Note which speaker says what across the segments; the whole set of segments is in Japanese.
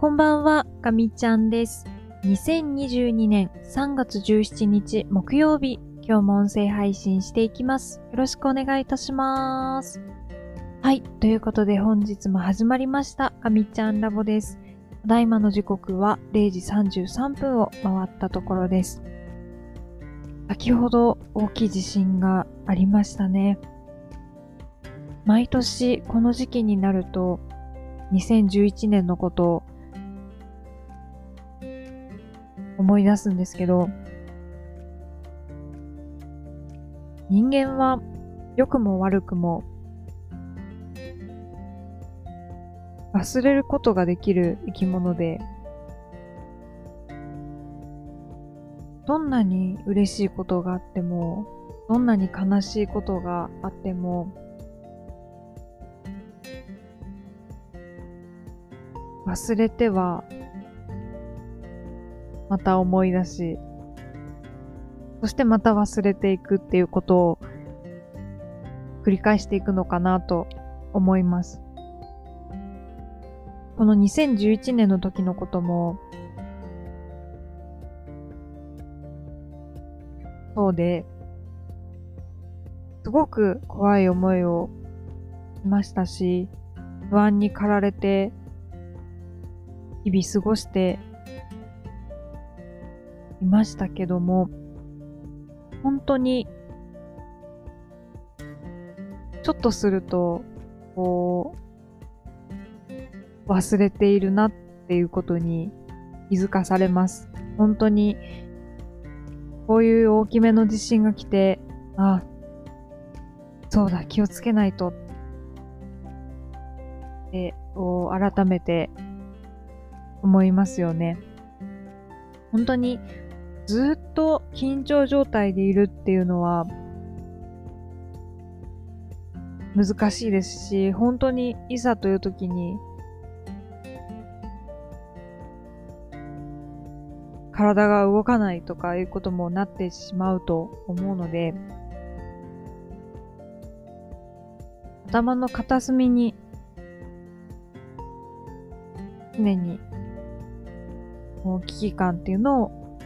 Speaker 1: こんばんは、かみちゃんです。2022年3月17日木曜日、今日も音声配信していきます。よろしくお願いいたします。はい、ということで本日も始まりました、かみちゃんラボです。ただいまの時刻は0時33分を回ったところです。先ほど大きい地震がありましたね。毎年この時期になると2011年のことを思い出すんですけど、人間は良くも悪くも忘れることができる生き物で、どんなに嬉しいことがあっても、どんなに悲しいことがあっても、忘れては、また思い出し、そしてまた忘れていくっていうことを繰り返していくのかなと思います。この2011年の時のことも、そうで、すごく怖い思いをしましたし、不安に駆られて、日々過ごしていましたけども、本当に、ちょっとすると、こう、忘れているなっていうことに気づかされます。本当に、こういう大きめの地震が来て、あ、そうだ、気をつけないと。で、改めて思いますよね。本当にずっと緊張状態でいるっていうのは難しいですし、本当にいざという時に体が動かないとかいうこともなってしまうと思うので、頭の片隅に常にこう危機感っていうのを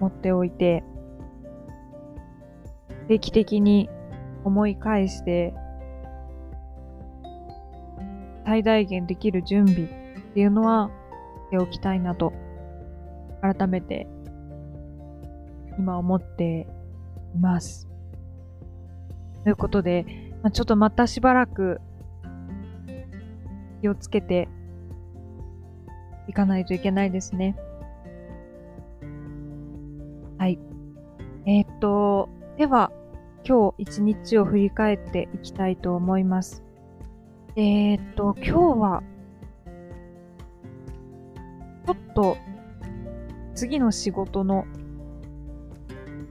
Speaker 1: 持っておいて、定期的に思い返して、最大限できる準備っていうのはしておきたいなと、改めて今思っています。ということで、まあ、ちょっとまたしばらく気をつけていかないといけないですね。と、では、今日一日を振り返っていきたいと思います。えー、っと、今日は、ちょっと、次の仕事の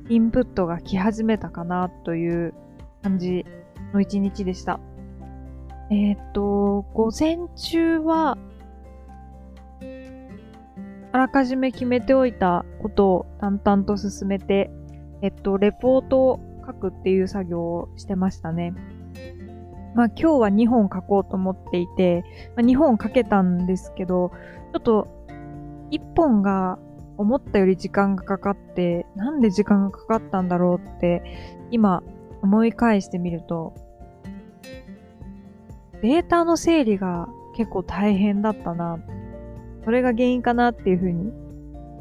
Speaker 1: インプットが来始めたかなという感じの一日でした。えー、っと、午前中は、あらかじめ決めておいたことを淡々と進めて、えっと、レポートを書くっていう作業をしてましたね。まあ今日は2本書こうと思っていて、まあ、2本書けたんですけど、ちょっと1本が思ったより時間がかかって、なんで時間がかかったんだろうって、今思い返してみると、データの整理が結構大変だったな。それが原因かなっていうふうに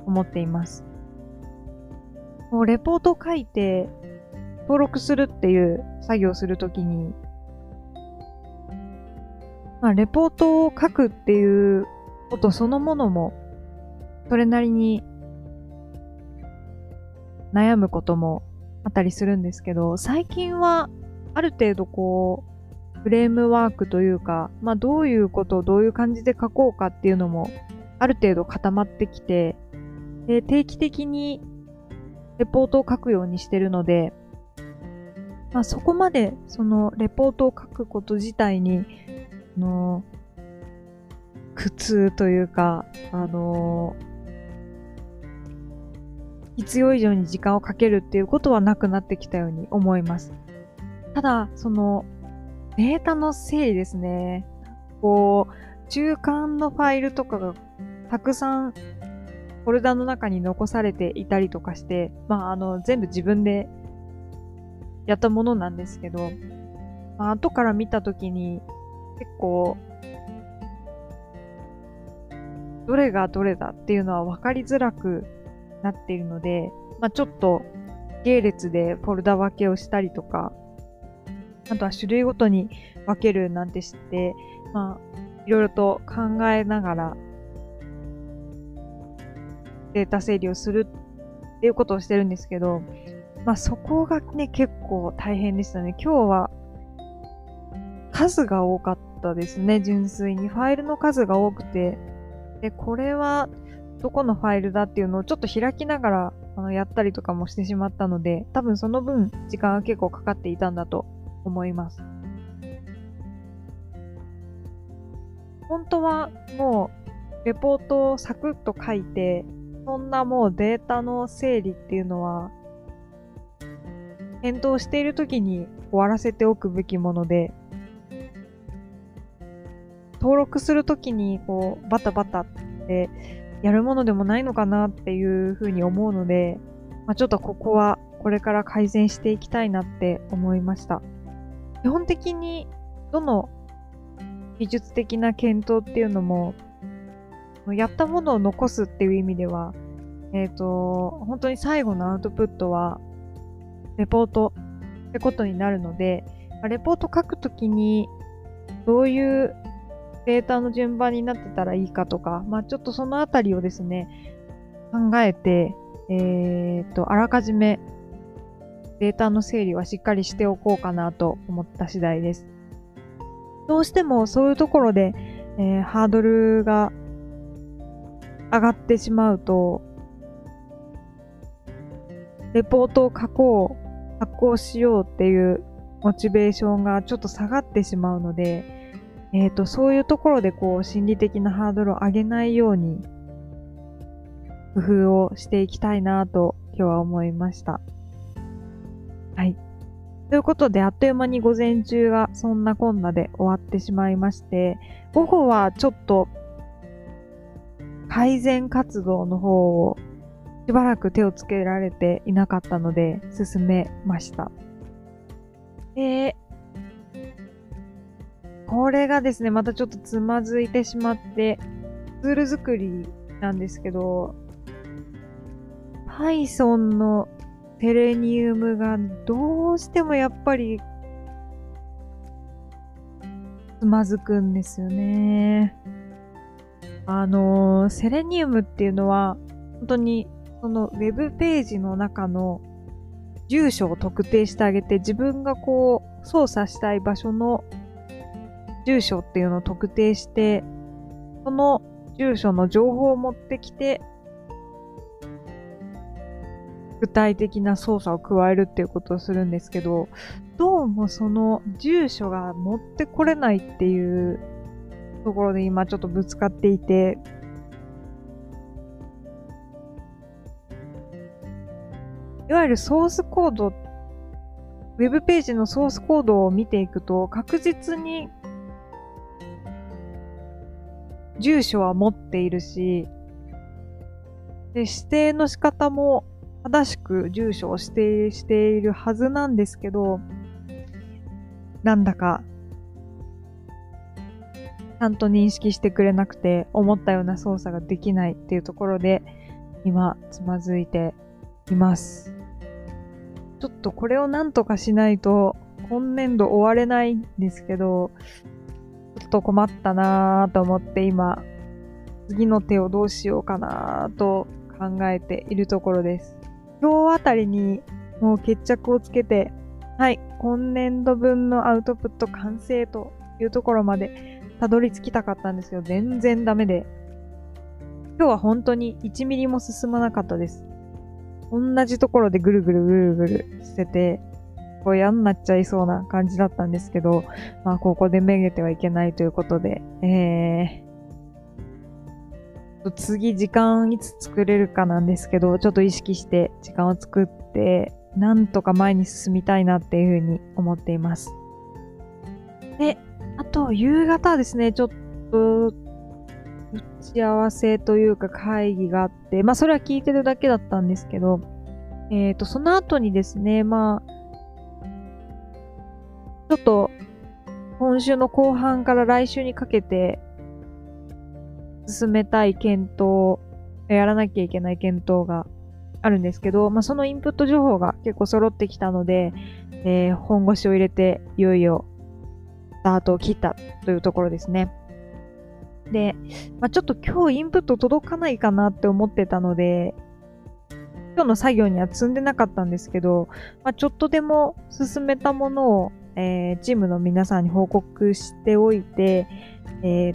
Speaker 1: 思っています。もうレポート書いて登録するっていう作業するときに、まあ、レポートを書くっていうことそのものも、それなりに悩むこともあったりするんですけど、最近はある程度こう、フレームワークというか、まあどういうことをどういう感じで書こうかっていうのもある程度固まってきて、で定期的にレポートを書くようにしてるので、まあそこまでそのレポートを書くこと自体に、あの、苦痛というか、あの、必要以上に時間をかけるっていうことはなくなってきたように思います。ただ、その、データの整理ですね。こう、中間のファイルとかがたくさんフォルダの中に残されていたりとかして、まあ、あの、全部自分でやったものなんですけど、まあ、後から見たときに結構、どれがどれだっていうのは分かりづらくなっているので、まあ、ちょっと系列でフォルダ分けをしたりとか、あとは種類ごとに分けるなんて知って、まあ、いろいろと考えながらデータ整理をするっていうことをしてるんですけど、まあそこがね、結構大変でしたね。今日は数が多かったですね、純粋に。ファイルの数が多くて。で、これはどこのファイルだっていうのをちょっと開きながらあのやったりとかもしてしまったので、多分その分時間が結構かかっていたんだと思います。本当はもうレポートをサクッと書いて、そんなもうデータの整理っていうのは、検討している時に終わらせておくべきもので、登録するときにこうバタバタってやるものでもないのかなっていうふうに思うので、まあ、ちょっとここはこれから改善していきたいなって思いました。基本的にどの技術的な検討っていうのもやったものを残すっていう意味では、えっ、ー、と、本当に最後のアウトプットは、レポートってことになるので、レポート書くときに、どういうデータの順番になってたらいいかとか、まあちょっとそのあたりをですね、考えて、え、ー、と、あらかじめデータの整理はしっかりしておこうかなと思った次第です。どうしてもそういうところで、えー、ハードルが上がってしまうと、レポートを書こう、発行しようっていうモチベーションがちょっと下がってしまうので、えっ、ー、と、そういうところでこう、心理的なハードルを上げないように、工夫をしていきたいなと今日は思いました。はい。ということで、あっという間に午前中がそんなこんなで終わってしまいまして、午後はちょっと改善活動の方をしばらく手をつけられていなかったので進めました。で、これがですね、またちょっとつまずいてしまって、ツール作りなんですけど、Python のテレニウムがどうしてもやっぱりつまずくんですよね。あのー、セレニウムっていうのは、本当にそのウェブページの中の住所を特定してあげて、自分がこう操作したい場所の住所っていうのを特定して、その住所の情報を持ってきて、具体的な操作を加えるっていうことをするんですけど、どうもその住所が持ってこれないっていうところで今ちょっとぶつかっていて、いわゆるソースコード、ウェブページのソースコードを見ていくと、確実に住所は持っているし、で指定の仕方も正しく住所を指定しているはずなんですけど、なんだかちゃんと認識してくれなくて、思ったような操作ができないっていうところで、今、つまずいています。ちょっとこれをなんとかしないと、今年度終われないんですけど、ちょっと困ったなぁと思って今、次の手をどうしようかなぁと考えているところです。今日あたりにもう決着をつけて、はい、今年度分のアウトプット完成というところまでたどり着きたかったんですけど、全然ダメで。今日は本当に1ミリも進まなかったです。同じところでぐるぐるぐるぐるしてて、こう嫌になっちゃいそうな感じだったんですけど、まあここでめげてはいけないということで、えー、次時間いつ作れるかなんですけど、ちょっと意識して時間を作って、なんとか前に進みたいなっていうふうに思っています。で、あと、夕方ですね、ちょっと、打ち合わせというか会議があって、まあそれは聞いてるだけだったんですけど、えっ、ー、と、その後にですね、まあ、ちょっと今週の後半から来週にかけて進めたい検討、やらなきゃいけない検討があるんですけど、まあ、そのインプット情報が結構揃ってきたので、えー、本腰を入れていよいよスタートを切ったというところですね。で、まあ、ちょっと今日インプット届かないかなって思ってたので、今日の作業には積んでなかったんですけど、まあ、ちょっとでも進めたものを、えー、チームの皆さんに報告しておいて、えー、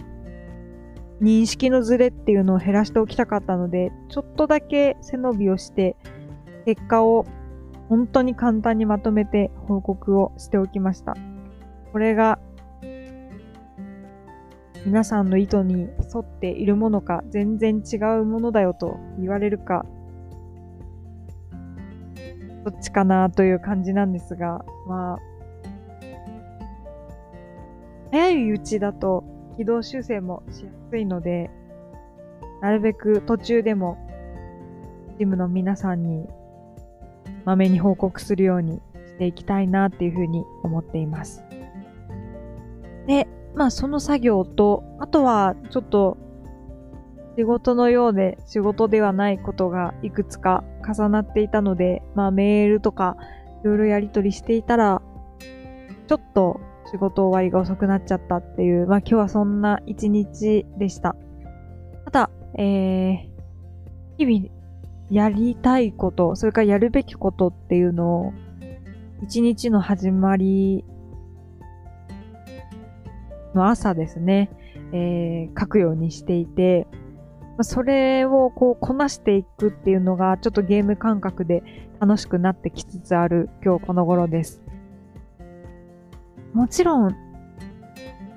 Speaker 1: 認識のズレっていうのを減らしておきたかったので、ちょっとだけ背伸びをして、結果を本当に簡単にまとめて報告をしておきました。これが皆さんの意図に沿っているものか全然違うものだよと言われるかどっちかなという感じなんですがまあ早いうちだと軌道修正もしやすいのでなるべく途中でもチームの皆さんにまめに報告するようにしていきたいなっていうふうに思っています。で、まあその作業と、あとはちょっと仕事のようで仕事ではないことがいくつか重なっていたので、まあメールとかいろいろやり取りしていたら、ちょっと仕事終わりが遅くなっちゃったっていう、まあ今日はそんな一日でした。ただ、えー、日々やりたいこと、それからやるべきことっていうのを、一日の始まりの朝ですね、えー、書くようにしていて、それをこうこなしていくっていうのがちょっとゲーム感覚で楽しくなってきつつある今日この頃です。もちろん、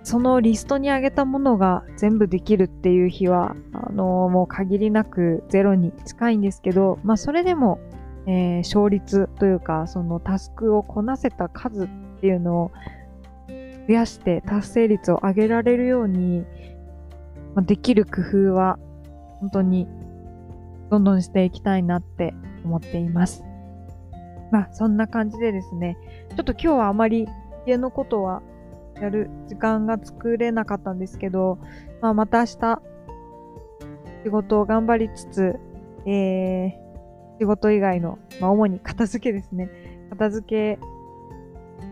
Speaker 1: そのリストにあげたものが全部できるっていう日は、あの、もう限りなくゼロに近いんですけど、まあそれでも、えー、勝率というか、そのタスクをこなせた数っていうのを増やして達成率を上げられるように、ま、できる工夫は本当にどんどんしていきたいなって思っています。まあそんな感じでですね、ちょっと今日はあまり家のことはやる時間が作れなかったんですけど、まあまた明日仕事を頑張りつつ、えー、仕事以外の、まあ主に片付けですね。片付け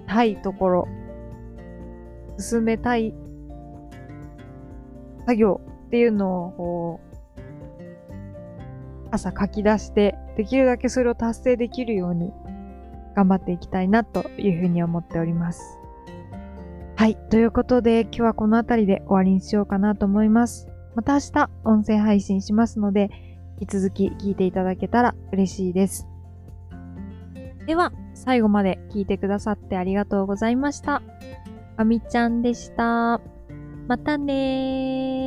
Speaker 1: たいところ進めたい作業っていうのをこう朝書き出してできるだけそれを達成できるように頑張っていきたいなというふうに思っております。はい。ということで今日はこの辺りで終わりにしようかなと思います。また明日音声配信しますので引き続き聞いていただけたら嬉しいです。では最後まで聞いてくださってありがとうございました。あみちゃんでした。またねー。